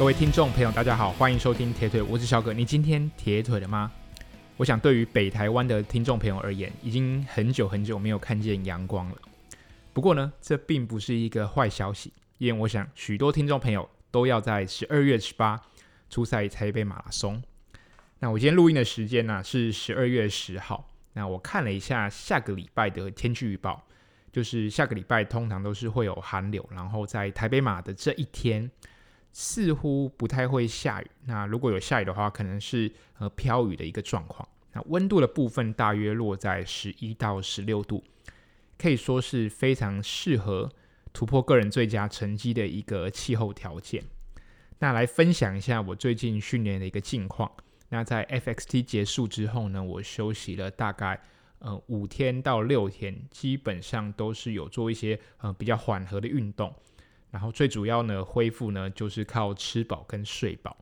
各位听众朋友，大家好，欢迎收听铁腿，我是小葛。你今天铁腿了吗？我想对于北台湾的听众朋友而言，已经很久很久没有看见阳光了。不过呢，这并不是一个坏消息，因为我想许多听众朋友都要在十二月十八出赛台北马拉松。那我今天录音的时间呢、是十二月十号。那我看了一下下个礼拜的天气预报，就是下个礼拜通常都是会有寒流，然后在台北马的这一天似乎不太会下雨。那如果有下雨的话，可能是呃飘雨的一个状况。那温度的部分大约落在十一到十六度，可以说是非常适合突破个人最佳成绩的一个气候条件。那来分享一下我最近训练的一个近况。那在 FXT 结束之后呢，我休息了大概呃五天到六天，基本上都是有做一些呃比较缓和的运动，然后最主要呢恢复呢就是靠吃饱跟睡饱。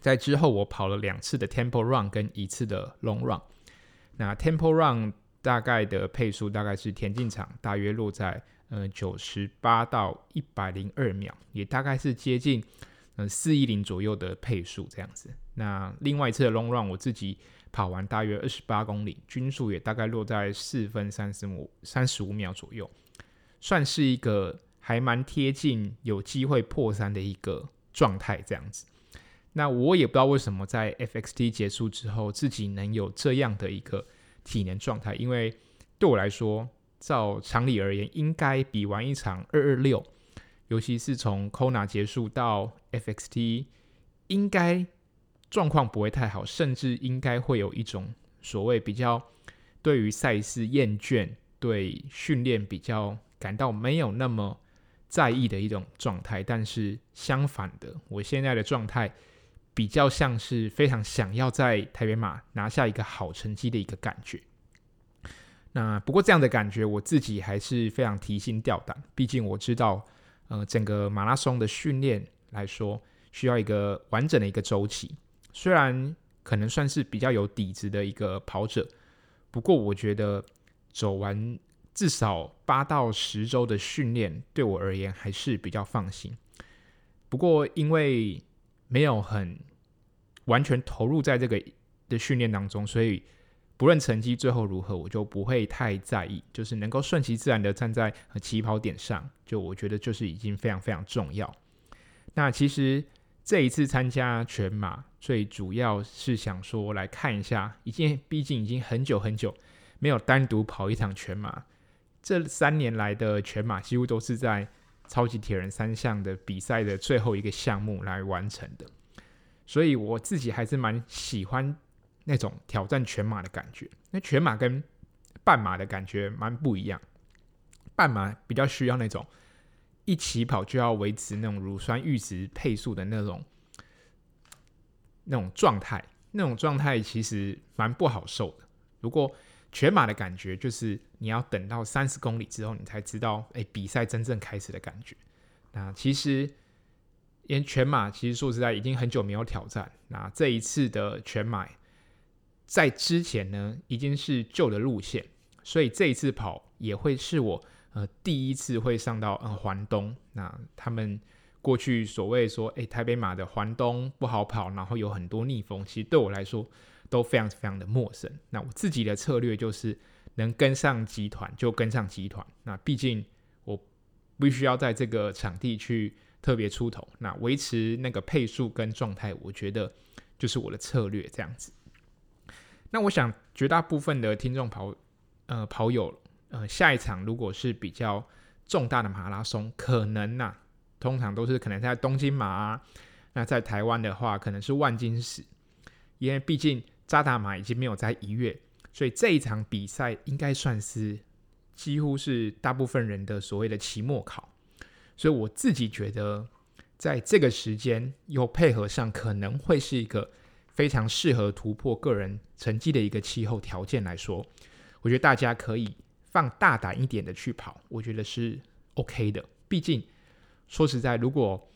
在之后我跑了两次的 Temple Run 跟一次的 Long Run，那 Temple Run 大概的配速大概是田径场大约落在呃九十八到一百零二秒，也大概是接近。嗯，四一零左右的配速这样子。那另外一次的 long run，我自己跑完大约二十八公里，均速也大概落在四分三十五三十五秒左右，算是一个还蛮贴近有机会破三的一个状态这样子。那我也不知道为什么在 FXT 结束之后，自己能有这样的一个体能状态，因为对我来说，照常理而言，应该比完一场二二六。尤其是从 Kona 结束到 FXT，应该状况不会太好，甚至应该会有一种所谓比较对于赛事厌倦、对训练比较感到没有那么在意的一种状态。但是相反的，我现在的状态比较像是非常想要在台北马拿下一个好成绩的一个感觉。那不过这样的感觉，我自己还是非常提心吊胆，毕竟我知道。呃，整个马拉松的训练来说，需要一个完整的一个周期。虽然可能算是比较有底子的一个跑者，不过我觉得走完至少八到十周的训练，对我而言还是比较放心。不过因为没有很完全投入在这个的训练当中，所以。不论成绩最后如何，我就不会太在意。就是能够顺其自然的站在起跑点上，就我觉得就是已经非常非常重要。那其实这一次参加全马，最主要是想说来看一下，已经毕竟已经很久很久没有单独跑一场全马。这三年来的全马几乎都是在超级铁人三项的比赛的最后一个项目来完成的，所以我自己还是蛮喜欢。那种挑战全马的感觉，那全马跟半马的感觉蛮不一样。半马比较需要那种一起跑就要维持那种乳酸阈值配速的那种那种状态，那种状态其实蛮不好受的。如果全马的感觉就是你要等到三十公里之后，你才知道，哎，比赛真正开始的感觉。那其实因为全马其实说实在已经很久没有挑战，那这一次的全马。在之前呢，已经是旧的路线，所以这一次跑也会是我呃第一次会上到呃环东。那他们过去所谓说，哎，台北马的环东不好跑，然后有很多逆风，其实对我来说都非常非常的陌生。那我自己的策略就是能跟上集团就跟上集团。那毕竟我必须要在这个场地去特别出头，那维持那个配速跟状态，我觉得就是我的策略这样子。那我想，绝大部分的听众跑呃跑友呃下一场如果是比较重大的马拉松，可能呐、通常都是可能在东京马啊。那在台湾的话，可能是万金石，因为毕竟扎达马已经没有在一月，所以这一场比赛应该算是几乎是大部分人的所谓的期末考。所以我自己觉得，在这个时间又配合上，可能会是一个。非常适合突破个人成绩的一个气候条件来说，我觉得大家可以放大胆一点的去跑，我觉得是 OK 的。毕竟说实在，如果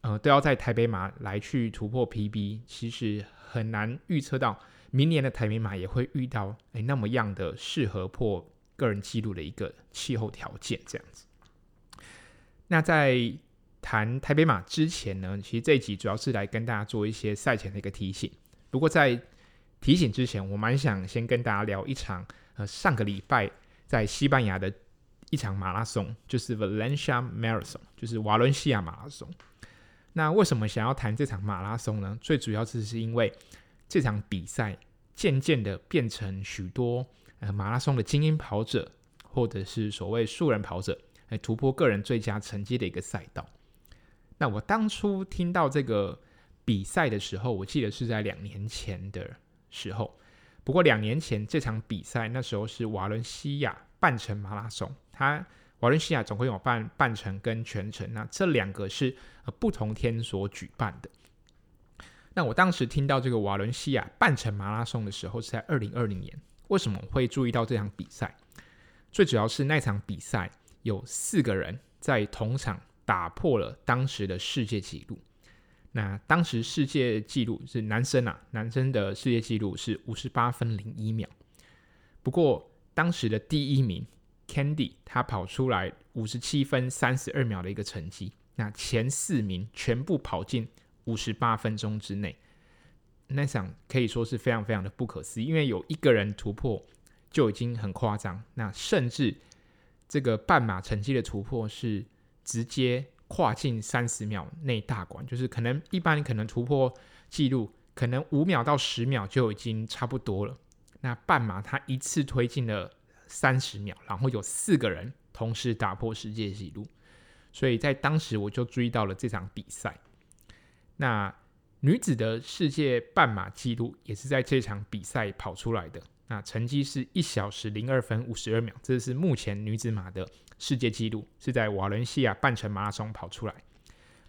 呃都要在台北马来去突破 PB，其实很难预测到明年的台北马也会遇到诶那么样的适合破个人纪录的一个气候条件这样子。那在谈台北马之前呢，其实这一集主要是来跟大家做一些赛前的一个提醒。不过在提醒之前，我蛮想先跟大家聊一场呃上个礼拜在西班牙的一场马拉松，就是 Valencia Marathon，就是瓦伦西亚马拉松。那为什么想要谈这场马拉松呢？最主要就是因为这场比赛渐渐的变成许多呃马拉松的精英跑者，或者是所谓素人跑者来突破个人最佳成绩的一个赛道。那我当初听到这个比赛的时候，我记得是在两年前的时候。不过两年前这场比赛，那时候是瓦伦西亚半程马拉松。它瓦伦西亚总共有半半程跟全程，那这两个是不同天所举办的。那我当时听到这个瓦伦西亚半程马拉松的时候，是在二零二零年。为什么会注意到这场比赛？最主要是那场比赛有四个人在同场。打破了当时的世界纪录。那当时世界纪录是男生啊，男生的世界纪录是五十八分零一秒。不过当时的第一名 Candy 他跑出来五十七分三十二秒的一个成绩。那前四名全部跑进五十八分钟之内。那场可以说是非常非常的不可思议，因为有一个人突破就已经很夸张。那甚至这个半马成绩的突破是。直接跨进三十秒内大关，就是可能一般可能突破纪录，可能五秒到十秒就已经差不多了。那半马他一次推进了三十秒，然后有四个人同时打破世界纪录，所以在当时我就注意到了这场比赛。那女子的世界半马纪录也是在这场比赛跑出来的，那成绩是一小时零二分五十二秒，这是目前女子马的。世界纪录是在瓦伦西亚半程马拉松跑出来，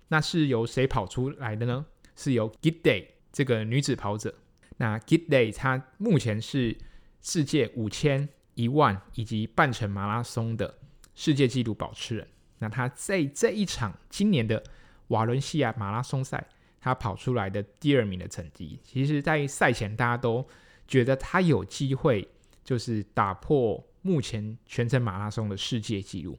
那是由谁跑出来的呢？是由 Gidey 这个女子跑者。那 Gidey 她目前是世界五千、一万以及半程马拉松的世界纪录保持人。那她在这一场今年的瓦伦西亚马拉松赛，他跑出来的第二名的成绩，其实在赛前大家都觉得他有机会，就是打破。目前全程马拉松的世界纪录，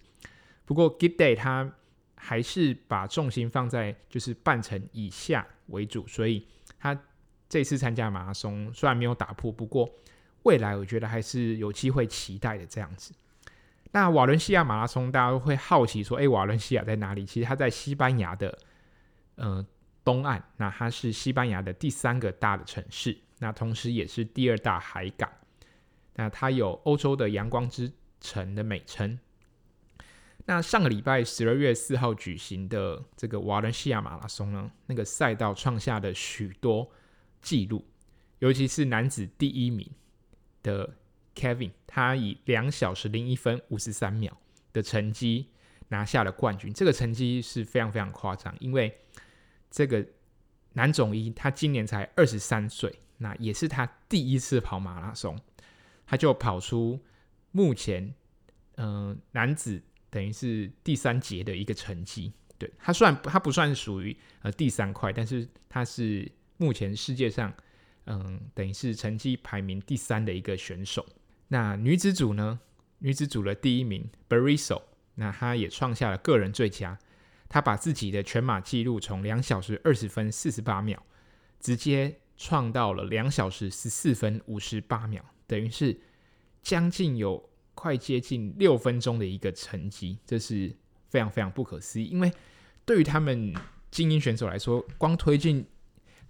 不过 GIDAY 他还是把重心放在就是半程以下为主，所以他这次参加马拉松虽然没有打破，不过未来我觉得还是有机会期待的这样子。那瓦伦西亚马拉松大家都会好奇说，诶，瓦伦西亚在哪里？其实他在西班牙的呃东岸，那它是西班牙的第三个大的城市，那同时也是第二大海港。那它有欧洲的阳光之城的美称。那上个礼拜十二月四号举行的这个瓦伦西亚马拉松呢，那个赛道创下了许多记录，尤其是男子第一名的 Kevin，他以两小时零一分五十三秒的成绩拿下了冠军。这个成绩是非常非常夸张，因为这个男总一他今年才二十三岁，那也是他第一次跑马拉松。他就跑出目前，嗯、男子等于是第三节的一个成绩。对，他算他不算属于呃第三块，但是他是目前世界上嗯、等于是成绩排名第三的一个选手。那女子组呢？女子组的第一名 Berisso，那她也创下了个人最佳，他把自己的全马纪录从两小时二十分四十八秒，直接创到了两小时十四分五十八秒。等于是将近有快接近六分钟的一个成绩，这是非常非常不可思议。因为对于他们精英选手来说，光推进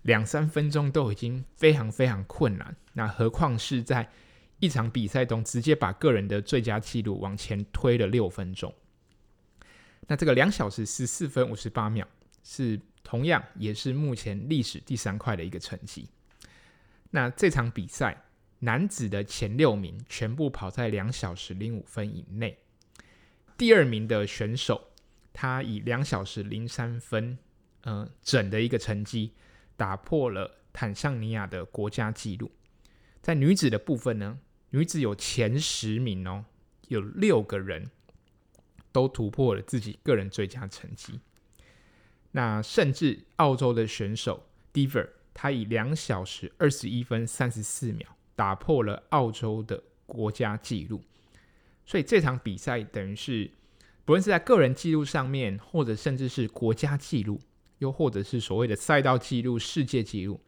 两三分钟都已经非常非常困难，那何况是在一场比赛中直接把个人的最佳记录往前推了六分钟。那这个两小时十四分五十八秒是同样也是目前历史第三快的一个成绩。那这场比赛。男子的前六名全部跑在两小时零五分以内，第二名的选手他以两小时零三分，嗯、呃，整的一个成绩打破了坦桑尼亚的国家纪录。在女子的部分呢，女子有前十名哦，有六个人都突破了自己个人最佳成绩。那甚至澳洲的选手 Diver，他以两小时二十一分三十四秒。打破了澳洲的国家纪录，所以这场比赛等于是不论是在个人纪录上面，或者甚至是国家纪录，又或者是所谓的赛道纪录、世界纪录，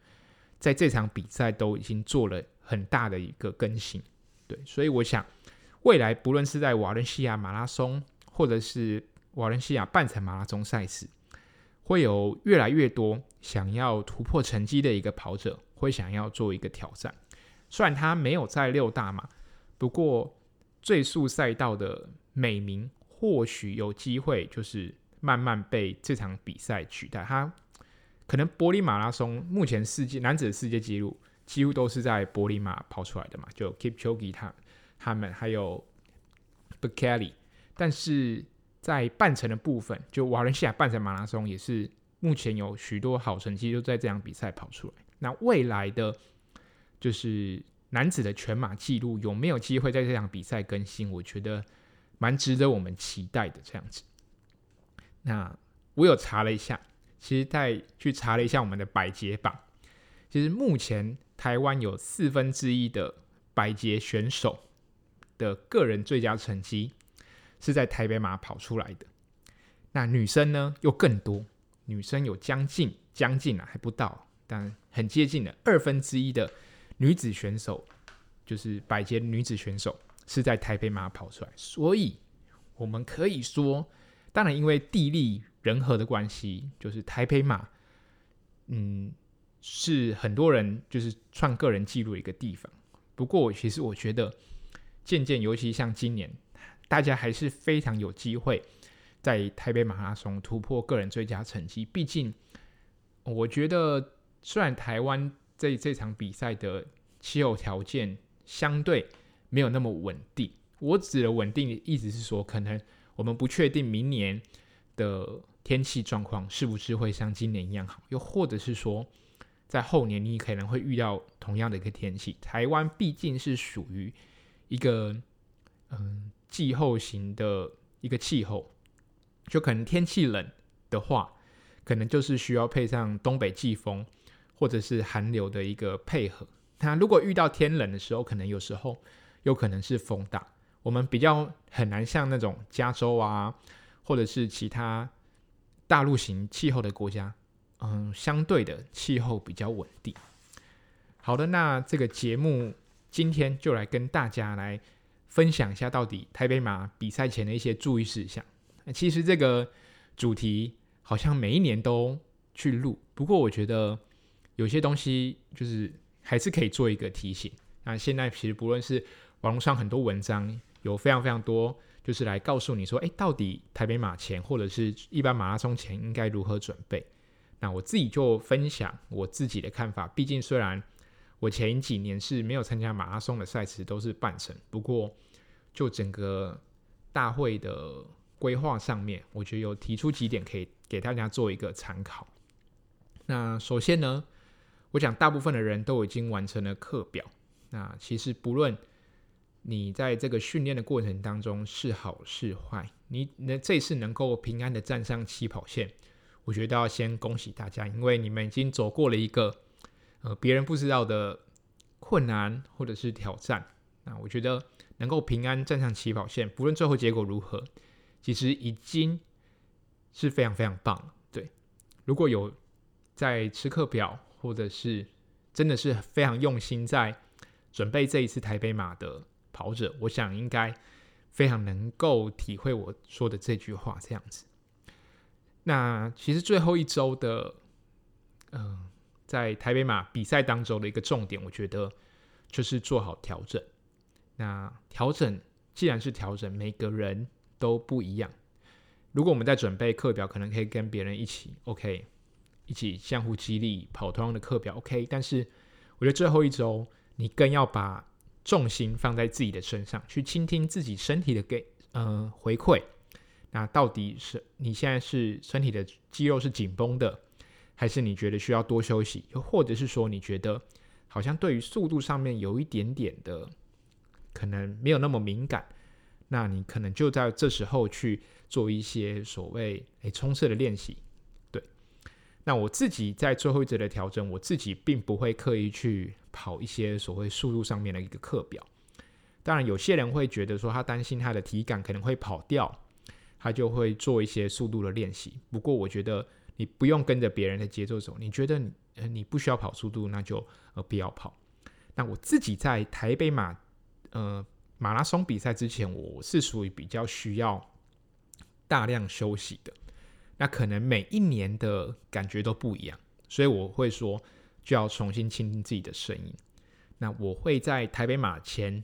在这场比赛都已经做了很大的一个更新。对，所以我想，未来不论是在瓦伦西亚马拉松，或者是瓦伦西亚半程马拉松赛事，会有越来越多想要突破成绩的一个跑者，会想要做一个挑战。虽然他没有在六大马，不过最速赛道的美名或许有机会，就是慢慢被这场比赛取代。他可能柏林马拉松目前世界男子的世界纪录几乎都是在柏林马跑出来的嘛，就 Kipchoge 他他们还有 Bekele，但是。在半程的部分，就瓦伦西亚半程马拉松也是目前有许多好成绩都在这场比赛跑出来。那未来的就是男子的全马纪录有没有机会在这场比赛更新？我觉得蛮值得我们期待的。这样子，那我有查了一下，其实在去查了一下我们的百捷榜，其实目前台湾有四分之一的百捷选手的个人最佳成绩。是在台北马跑出来的，那女生呢又更多，女生有将近将近啊还不到，但很接近的二分之一的女子选手，就是百捷女子选手是在台北马跑出来，所以我们可以说，当然因为地利人和的关系，就是台北马，嗯，是很多人就是创个人纪录的一个地方。不过其实我觉得，渐渐尤其像今年。大家还是非常有机会在台北马拉松突破个人最佳成绩。毕竟，我觉得虽然台湾这这场比赛的气候条件相对没有那么稳定，我指的稳定的意思是说，可能我们不确定明年的天气状况是不是会像今年一样好，又或者是说，在后年你可能会遇到同样的一个天气。台湾毕竟是属于一个嗯。季候型的一个气候，就可能天气冷的话，可能就是需要配上东北季风或者是寒流的一个配合。那如果遇到天冷的时候，可能有时候有可能是风大，我们比较很难像那种加州啊，或者是其他大陆型气候的国家，嗯，相对的气候比较稳定。好的，那这个节目今天就来跟大家来。分享一下到底台北马比赛前的一些注意事项。其实这个主题好像每一年都去录，不过我觉得有些东西就是还是可以做一个提醒。那现在其实不论是网络上很多文章，有非常非常多，就是来告诉你说，哎，到底台北马前或者是一般马拉松前应该如何准备。那我自己就分享我自己的看法。毕竟虽然我前几年是没有参加马拉松的赛事，都是半程，不过。就整个大会的规划上面，我觉得有提出几点可以给大家做一个参考。那首先呢，我想大部分的人都已经完成了课表。那其实不论你在这个训练的过程当中是好是坏，你能这次能够平安的站上起跑线，我觉得要先恭喜大家，因为你们已经走过了一个呃别人不知道的困难或者是挑战。那我觉得。能够平安站上起跑线，不论最后结果如何，其实已经是非常非常棒了。对，如果有在吃课表，或者是真的是非常用心在准备这一次台北马的跑者，我想应该非常能够体会我说的这句话这样子。那其实最后一周的，嗯、在台北马比赛当中的一个重点，我觉得就是做好调整。那调整既然是调整，每个人都不一样。如果我们在准备课表，可能可以跟别人一起，OK，一起相互激励，跑同样的课表，OK。但是我觉得最后一周，你更要把重心放在自己的身上，去倾听自己身体的给呃回馈。那到底是你现在是身体的肌肉是紧绷的，还是你觉得需要多休息？又或者是说你觉得好像对于速度上面有一点点的。可能没有那么敏感，那你可能就在这时候去做一些所谓诶冲刺的练习。对，那我自己在最后一节的调整，我自己并不会刻意去跑一些所谓速度上面的一个课表。当然，有些人会觉得说他担心他的体感可能会跑掉，他就会做一些速度的练习。不过我觉得你不用跟着别人的节奏走，你觉得你呃你不需要跑速度，那就呃不要跑。那我自己在台北马呃马拉松比赛之前，我是属于比较需要大量休息的。那可能每一年的感觉都不一样，所以我会说就要重新倾听自己的声音。那我会在台北马前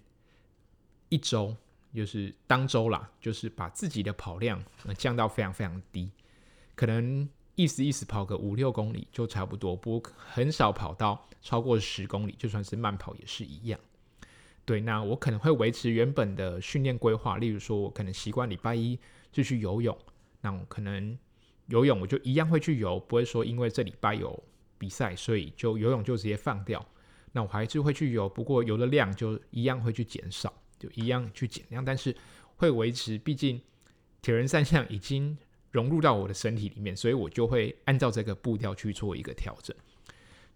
一周，就是当周啦，就是把自己的跑量降到非常非常低，可能意思意思跑个五六公里就差不多，不很少跑到超过十公里，就算是慢跑也是一样。对，那我可能会维持原本的训练规划，例如说我可能习惯礼拜一就去游泳，那我可能。游泳我就一样会去游，不会说因为这礼拜有比赛，所以就游泳就直接放掉。那我还是会去游，不过游的量就一样会去减少，就一样去减量，但是会维持。毕竟铁人三项已经融入到我的身体里面，所以我就会按照这个步调去做一个调整。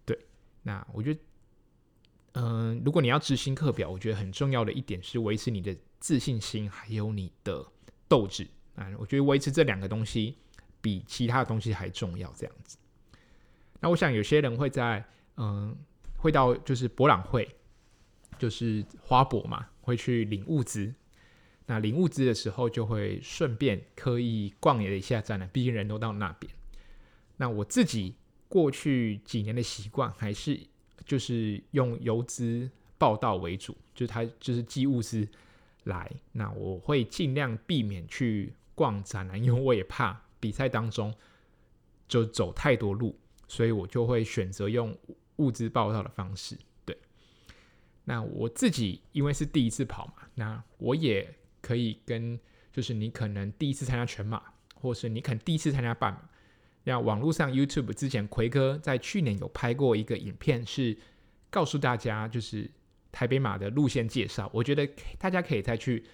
对，那我觉得，嗯、如果你要执行课表，我觉得很重要的一点是维持你的自信心，还有你的斗志啊。我觉得维持这两个东西。比其他的东西还重要，这样子。那我想有些人会在，嗯，会到就是博览会，就是花博嘛，会去领物资。那领物资的时候，就会顺便刻意逛了一下展览，毕竟人都到那边。那我自己过去几年的习惯，还是就是用游资报道为主，就是他就是寄物资来。那我会尽量避免去逛展览，因为我也怕。比赛当中就走太多路，所以我就会选择用物资报道的方式。对，那我自己因为是第一次跑嘛，那我也可以跟就是你可能第一次参加全马，或是你可能第一次参加半马。那网络上 YouTube 之前奎哥在去年有拍过一个影片，是告诉大家就是台北马的路线介绍。我觉得大家可以再去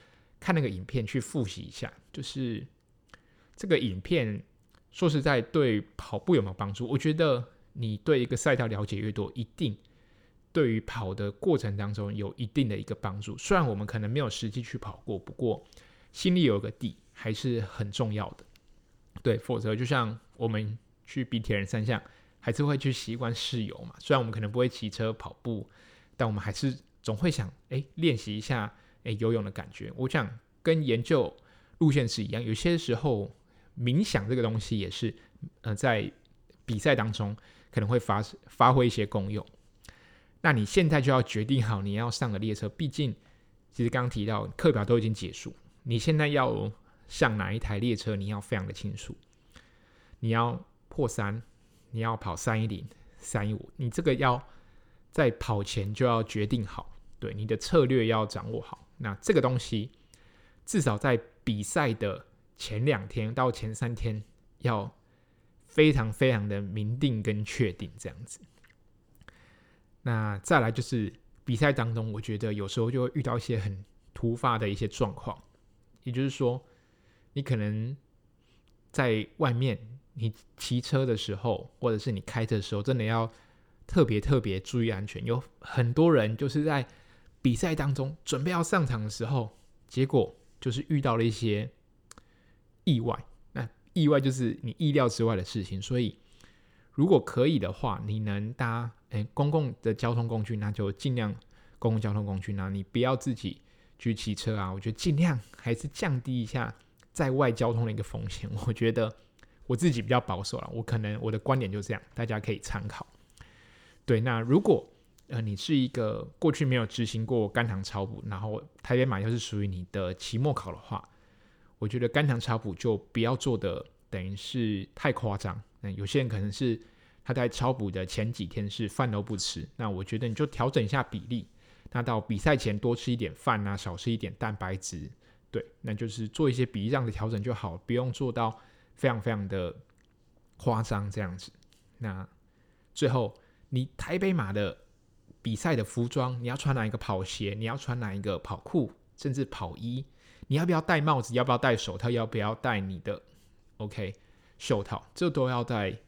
看那个影片去复习一下，就是。这个影片说实在对跑步有没有帮助？我觉得你对一个赛道了解越多，一定对于跑的过程当中有一定的一个帮助。虽然我们可能没有实际去跑过，不过心里有个底还是很重要的。对，否则就像我们去比铁人三项，还是会去习惯试游嘛。虽然我们可能不会骑车跑步，但我们还是总会想，哎，练习一下，哎，游泳的感觉。我想跟研究路线是一样，有些时候。冥想这个东西也是，呃，在比赛当中可能会发发挥一些功用。那你现在就要决定好你要上的列车，毕竟其实刚刚提到课表都已经结束，你现在要上哪一台列车，你要非常的清楚。你要破三，你要跑三一零、三一五，你这个要在跑前就要决定好，对，你的策略要掌握好。那这个东西至少在比赛的。前两天到前三天要非常非常的明定跟确定这样子。那再来就是比赛当中，我觉得有时候就会遇到一些很突发的一些状况，也就是说，你可能在外面你骑车的时候，或者是你开车的时候，真的要特别特别注意安全。有很多人就是在比赛当中准备要上场的时候，结果就是遇到了一些。意外，那意外就是你意料之外的事情，所以如果可以的话，你能搭诶、欸、公共的交通工具，那就尽量公共交通工具，那你不要自己去骑车啊。我觉得尽量还是降低一下在外交通的一个风险。我觉得我自己比较保守了，我可能我的观点就这样，大家可以参考。对，那如果呃你是一个过去没有执行过肝糖超补，然后台北马又是属于你的期末考的话。我觉得肝糖超补就不要做的等于是太夸张。那有些人可能是他在超补的前几天是饭都不吃，那我觉得你就调整一下比例。那到比赛前多吃一点饭啊，少吃一点蛋白质。对，那就是做一些比例上的调整就好，不用做到非常非常的夸张这样子。那最后，你台北马的比赛的服装，你要穿哪一个跑鞋？你要穿哪一个跑裤？甚至跑衣？你要不要戴帽子？要不要戴手套？要不要戴你的 OK 袖套？这都要在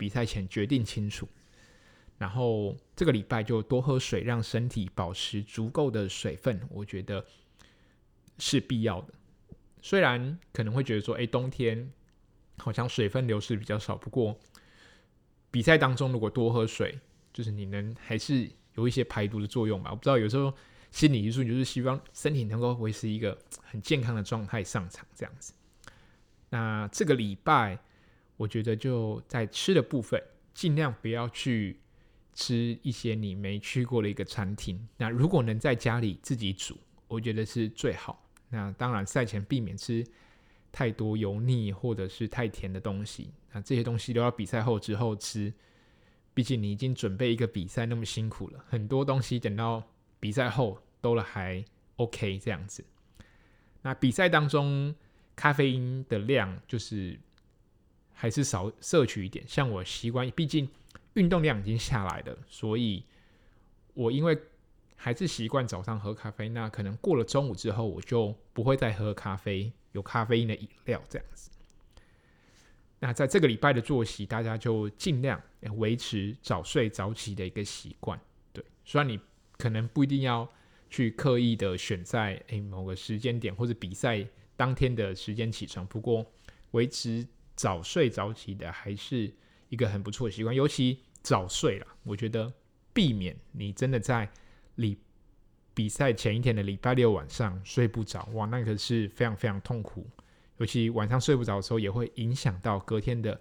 比赛前决定清楚。然后这个礼拜就多喝水，让身体保持足够的水分，我觉得是必要的。虽然可能会觉得说，哎，冬天好像水分流失比较少，不过比赛当中如果多喝水，就是你能还是有一些排毒的作用吧。我不知道，有时候心理因素就是希望身体能够维持一个很健康的状态上场这样子。那这个礼拜，我觉得就在吃的部分，尽量不要去吃一些你没去过的一个餐厅。那如果能在家里自己煮，我觉得是最好。那当然，赛前避免吃太多油腻或者是太甜的东西。那这些东西都要比赛后之后吃，毕竟你已经准备一个比赛那么辛苦了，很多东西等到比赛后都了还 OK 这样子。那比赛当中咖啡因的量就是还是少摄取一点。像我习惯，毕竟运动量已经下来了，所以我因为。还是习惯早上喝咖啡，那可能过了中午之后，我就不会再喝咖啡，有咖啡因的饮料这样子。那在这个礼拜的作息，大家就尽量维持早睡早起的一个习惯。对，虽然你可能不一定要去刻意的选在诶某个时间点或者比赛当天的时间起床，不过维持早睡早起的还是一个很不错的习惯。尤其早睡了，我觉得避免你真的在礼比赛前一天的礼拜六晚上睡不着，哇，那可是非常非常痛苦。尤其晚上睡不着的时候，也会影响到隔天的，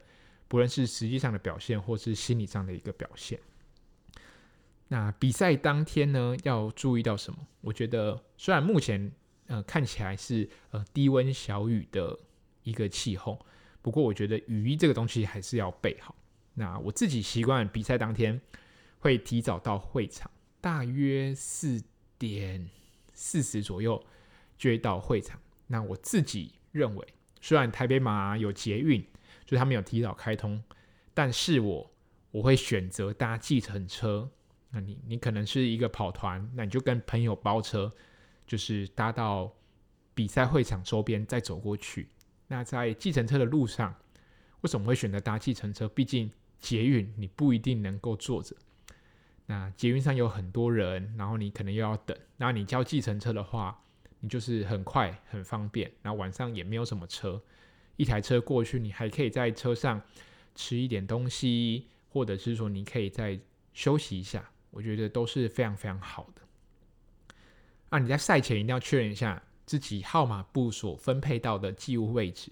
不论是实际上的表现，或是心理上的一个表现。那比赛当天呢，要注意到什么？我觉得虽然目前呃看起来是呃低温小雨的一个气候，不过我觉得雨衣这个东西还是要备好。那我自己习惯比赛当天会提早到会场。大约四点四十左右就会到会场。那我自己认为，虽然台北马有捷运，就他们有提早开通，但是我我会选择搭计程车。那你你可能是一个跑团，那你就跟朋友包车，就是搭到比赛会场周边再走过去。那在计程车的路上，为什么会选择搭计程车？毕竟捷运你不一定能够坐着。那捷运上有很多人，然后你可能又要等。那你叫计程车的话，你就是很快很方便。然后晚上也没有什么车，一台车过去，你还可以在车上吃一点东西，或者是说你可以再休息一下。我觉得都是非常非常好的。啊，你在赛前一定要确认一下自己号码布所分配到的机务位置，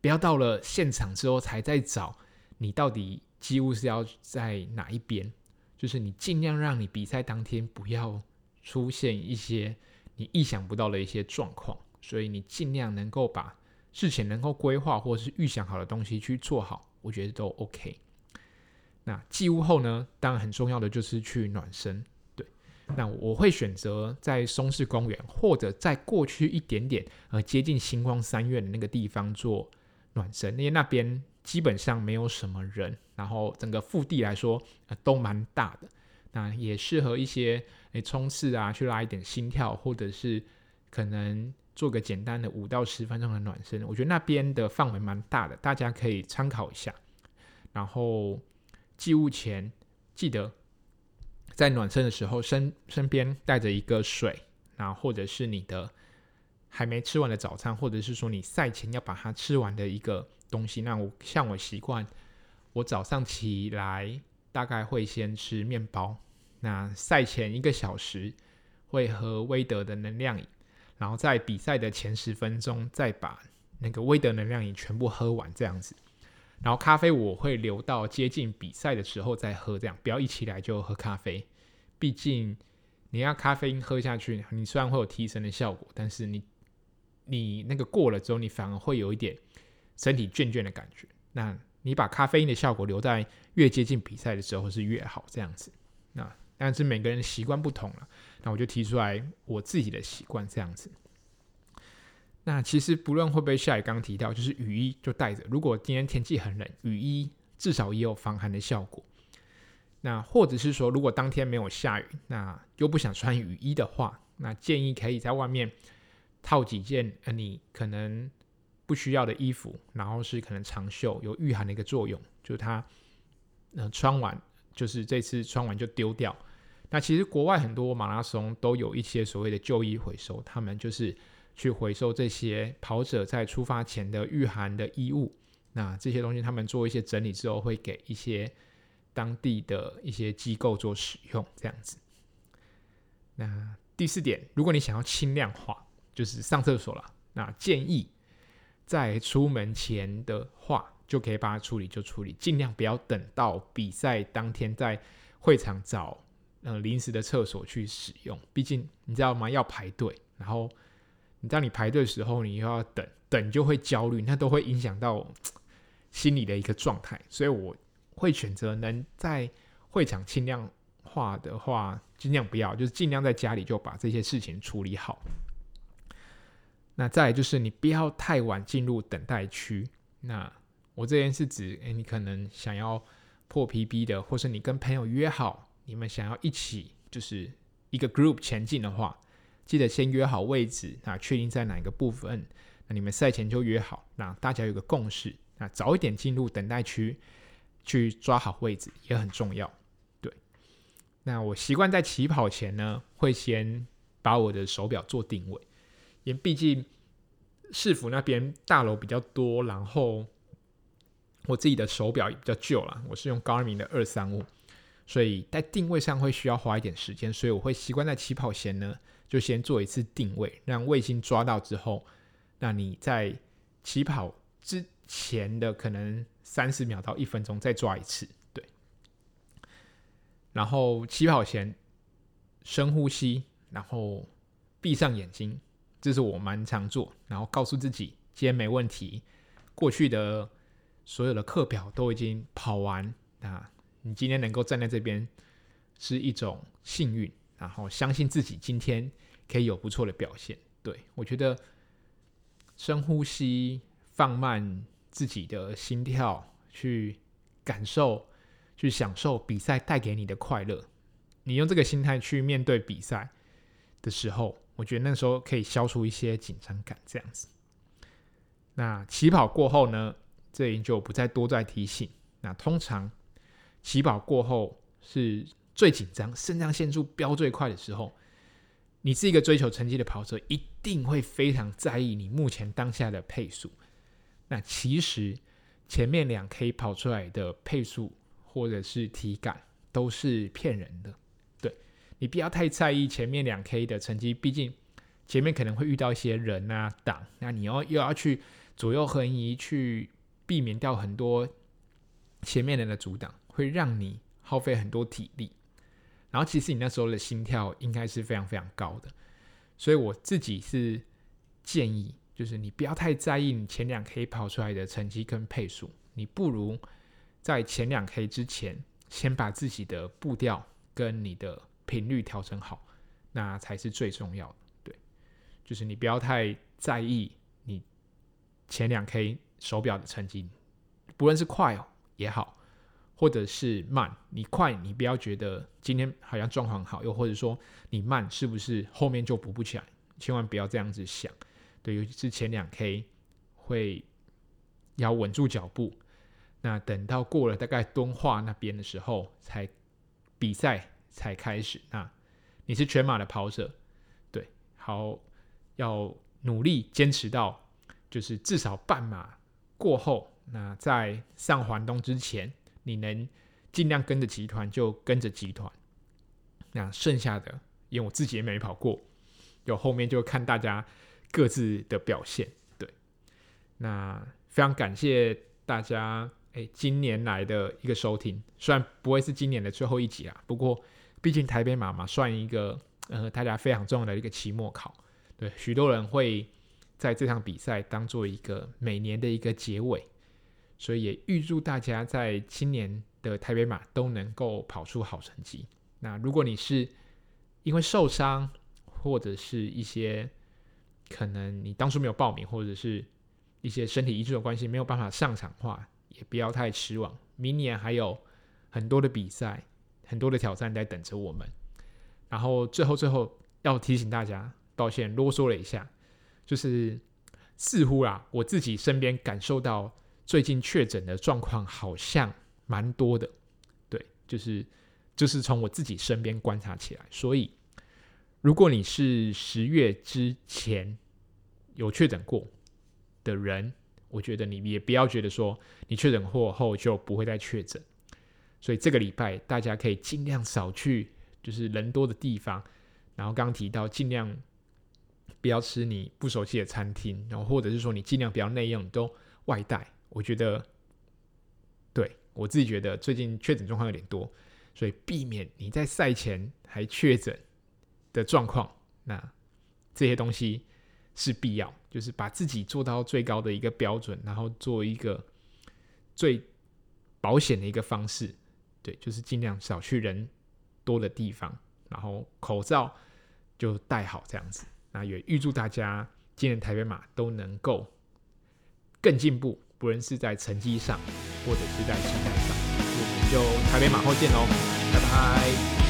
不要到了现场之后才在找你到底机务是要在哪一边。就是你尽量让你比赛当天不要出现一些你意想不到的一些状况，所以你尽量能够把事前能够规划或是预想好的东西去做好，我觉得都 OK。那计务后呢，当然很重要的就是去暖身。那我会选择在松市公园或者在过去一点点呃接近星光三院的那个地方做暖身，因为那边。基本上没有什么人，然后整个腹地来说，呃，都蛮大的，那也适合一些诶冲刺啊，去拉一点心跳，或者是可能做个简单的五到十分钟的暖身。我觉得那边的范围蛮大的，大家可以参考一下。然后寄物前记得在暖身的时候身身边带着一个水，然后或者是你的还没吃完的早餐，或者是说你赛前要把它吃完的一个。东西，那我像我习惯，我早上起来大概会先吃面包，那赛前一个小时会喝威德的能量饮，然后在比赛的前十分钟再把那个威德能量饮全部喝完这样子，然后咖啡我会留到接近比赛的时候再喝，这样不要一起来就喝咖啡，毕竟你要咖啡因喝下去，你虽然会有提神的效果，但是你你那个过了之后，你反而会有一点。身体倦倦的感觉，那你把咖啡因的效果留在越接近比赛的时候是越好，这样子。那但是每个人习惯不同了，那我就提出来我自己的习惯这样子。那其实不论会不会下雨，刚刚提到就是雨衣就带着。如果今天天气很冷，雨衣至少也有防寒的效果。那或者是说，如果当天没有下雨，那又不想穿雨衣的话，那建议可以在外面套几件，呃，你可能。不需要的衣服，然后是可能长袖，有御寒的一个作用，就是它，呃，穿完就是这次穿完就丢掉。那其实国外很多马拉松都有一些所谓的旧衣回收，他们就是去回收这些跑者在出发前的御寒的衣物。那这些东西他们做一些整理之后，会给一些当地的一些机构做使用，这样子。那第四点，如果你想要轻量化，就是上厕所了，那建议在出门前的话，就可以把它处理就处理，尽量不要等到比赛当天在会场找嗯临时的厕所去使用。毕竟你知道吗？要排队，然后你当你排队的时候，你又要等，等就会焦虑，那都会影响到 心理的一个状态。所以我会选择能在会场轻量化的话，尽量不要，就是尽量在家里就把这些事情处理好。那再就是你不要太晚进入等待区。那我这边是指，诶，你可能想要破 PB 的，或是你跟朋友约好，你们想要一起就是一个 group 前进的话，记得先约好位置，那确定在哪一个部分，那你们赛前就约好，那大家有个共识，那早一点进入等待区去抓好位置也很重要。对，那我习惯在起跑前呢，会先把我的手表做定位。因为毕竟市府那边大楼比较多，然后我自己的手表也比较旧了，我是用 Garmin 的二三五，所以在定位上会需要花一点时间，所以我会习惯在起跑前呢，就先做一次定位，让卫星抓到之后，那你在起跑之前的可能三十秒到一分钟再抓一次，对，然后起跑前深呼吸，然后闭上眼睛。这是我蛮常做，然后告诉自己今天没问题，过去的所有的课表都已经跑完，那你今天能够站在这边是一种幸运，然后相信自己今天可以有不错的表现。对，我觉得深呼吸，放慢自己的心跳，去感受，去享受比赛带给你的快乐。你用这个心态去面对比赛的时候。我觉得那时候可以消除一些紧张感，这样子。那起跑过后呢，这里就不再多再提醒。那通常起跑过后是最紧张、肾上腺素飙最快的时候。你是一个追求成绩的跑者，一定会非常在意你目前当下的配速。那其实前面两 K 跑出来的配速或者是体感都是骗人的。对你不要太在意前面两 K 的成绩，毕竟前面可能会遇到一些人啊挡，那你要又要去左右横移，去避免掉很多前面人的阻挡，会让你耗费很多体力。然后其实你那时候的心跳应该是非常非常高的，所以我自己是建议，就是你不要太在意你前两 K 跑出来的成绩跟配速，你不如在前两 K 之前先把自己的步调跟你的频率调整好，那才是最重要的。对，就是你不要太在意你前两 K 手表的成绩，不论是快哦也好，或者是慢。你快，你不要觉得今天好像状况好，又或者说你慢，是不是后面就补不起来？千万不要这样子想。对，尤其是前两 K 会要稳住脚步，那等到过了大概敦化那边的时候，才比赛。才开始，那你是全马的跑者，对，好，要努力坚持到，就是至少半马过后，那在上环东之前，你能尽量跟着集团就跟着集团，那剩下的，因为我自己也没跑过，有后面就看大家各自的表现，对，那非常感谢大家，哎，今年来的一个收听，虽然不会是今年的最后一集啦，不过。毕竟台北马嘛，算一个呃大家非常重要的一个期末考，对，许多人会在这场比赛当做一个每年的一个结尾，所以也预祝大家在今年的台北马都能够跑出好成绩。那如果你是因为受伤或者是一些可能你当初没有报名，或者是一些身体因素的关系没有办法上场的话，也不要太失望，明年还有很多的比赛。很多的挑战在等着我们，然后最后最后要提醒大家，抱歉啰嗦了一下，就是似乎啊，我自己身边感受到最近确诊的状况好像蛮多的，对，就是就是从我自己身边观察起来，所以如果你是十月之前有确诊过的人，我觉得你也不要觉得说你确诊过后就不会再确诊。所以这个礼拜大家可以尽量少去就是人多的地方，然后刚刚提到尽量不要吃你不熟悉的餐厅，然后或者是说你尽量不要内用，都外带。我觉得，对我自己觉得最近确诊状况有点多，所以避免你在赛前还确诊的状况。那这些东西是必要，就是把自己做到最高的一个标准，然后做一个最保险的一个方式。对，就是尽量少去人多的地方，然后口罩就戴好这样子。那也预祝大家今年台北马都能够更进步。不论是在成绩上，或者是在心态上，我们就台北马后见喽，拜拜。